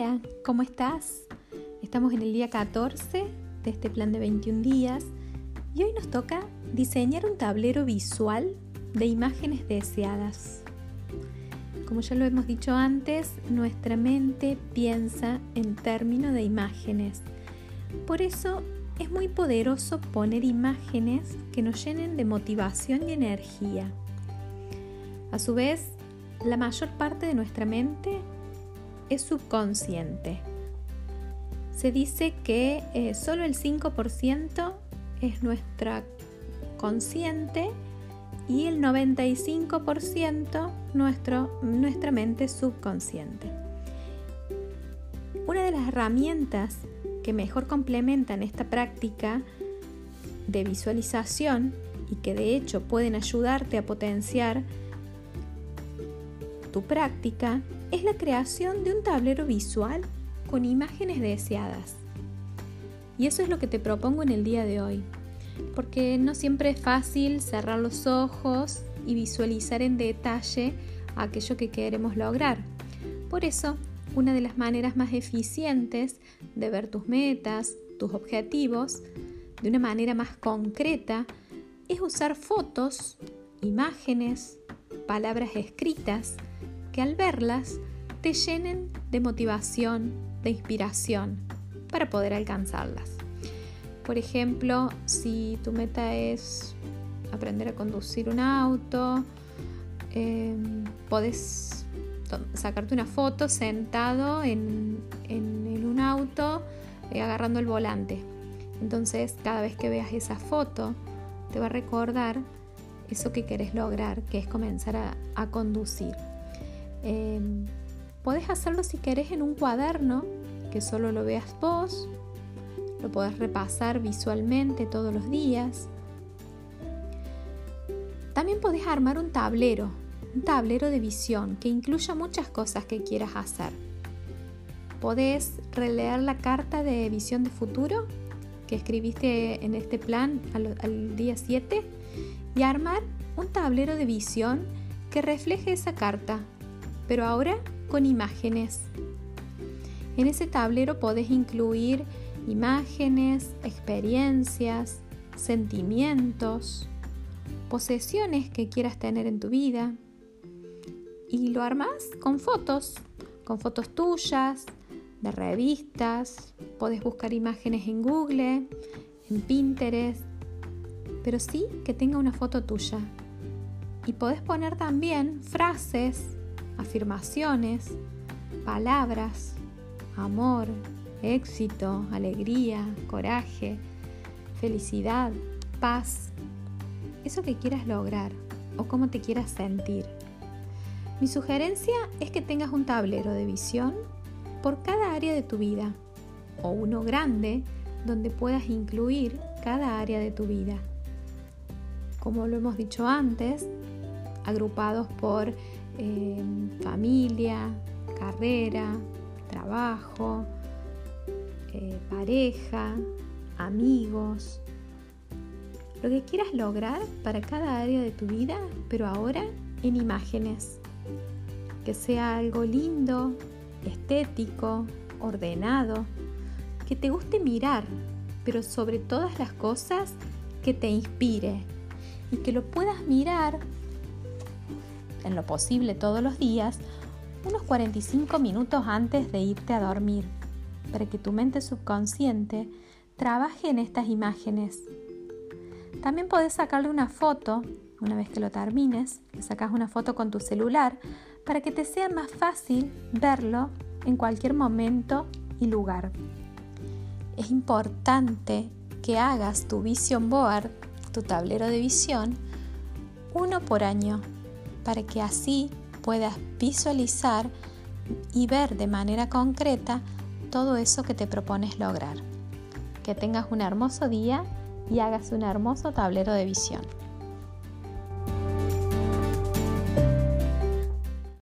Hola, ¿cómo estás? Estamos en el día 14 de este plan de 21 días y hoy nos toca diseñar un tablero visual de imágenes deseadas. Como ya lo hemos dicho antes, nuestra mente piensa en términos de imágenes. Por eso es muy poderoso poner imágenes que nos llenen de motivación y energía. A su vez, la mayor parte de nuestra mente es subconsciente. Se dice que eh, solo el 5% es nuestra consciente y el 95% nuestro, nuestra mente subconsciente. Una de las herramientas que mejor complementan esta práctica de visualización y que de hecho pueden ayudarte a potenciar práctica es la creación de un tablero visual con imágenes deseadas. Y eso es lo que te propongo en el día de hoy, porque no siempre es fácil cerrar los ojos y visualizar en detalle aquello que queremos lograr. Por eso, una de las maneras más eficientes de ver tus metas, tus objetivos, de una manera más concreta, es usar fotos, imágenes, palabras escritas que al verlas te llenen de motivación, de inspiración para poder alcanzarlas. Por ejemplo, si tu meta es aprender a conducir un auto, em, puedes sacarte una foto sentado en, un auto eh, agarrando el volante. Entonces, cada vez que veas esa foto, te va a recordar eso que querés lograr, que es comenzar a conducir. Em, podés hacerlo si querés en un cuaderno, que solo lo veas vos, lo podés repasar visualmente todos los días. También podés armar un tablero, un tablero de visión que incluya muchas cosas que quieras hacer. Podés releer la carta de visión de futuro que escribiste en este plan al, al día 7 y armar un tablero de visión que refleje esa carta pero ahora con imágenes. En ese tablero podés incluir imágenes, experiencias, sentimientos, posesiones que quieras tener en tu vida. Y lo armas con fotos, con fotos tuyas, de revistas, podés buscar imágenes en Google, en Pinterest, pero sí que tenga una foto tuya. Y podés poner también frases afirmaciones, palabras, amor, éxito, alegría, coraje, felicidad, paz, eso que quieras lograr o cómo te quieras sentir. Mi sugerencia es que tengas un tablero de visión por cada área de tu vida o uno grande donde puedas incluir cada área de tu vida. Como lo hemos dicho antes, agrupados por Em, familia, carrera, trabajo, eh, pareja, amigos, lo que quieras lograr para cada área de tu vida, pero ahora en imágenes. Que sea algo lindo, estético, ordenado, que te guste mirar, pero sobre todas las cosas que te inspire y que lo puedas mirar en lo posible todos los días, unos 45 minutos antes de irte a dormir, para que tu mente subconsciente trabaje en estas imágenes. También podés sacarle una foto, una vez que lo termines, le sacas una foto con tu celular para que te sea más fácil verlo en cualquier momento y lugar. Es importante que hagas tu vision board, tu tablero de visión, uno por año para que así puedas visualizar y ver de manera concreta todo eso que te propones lograr. Que tengas un hermoso día y hagas un hermoso tablero de visión.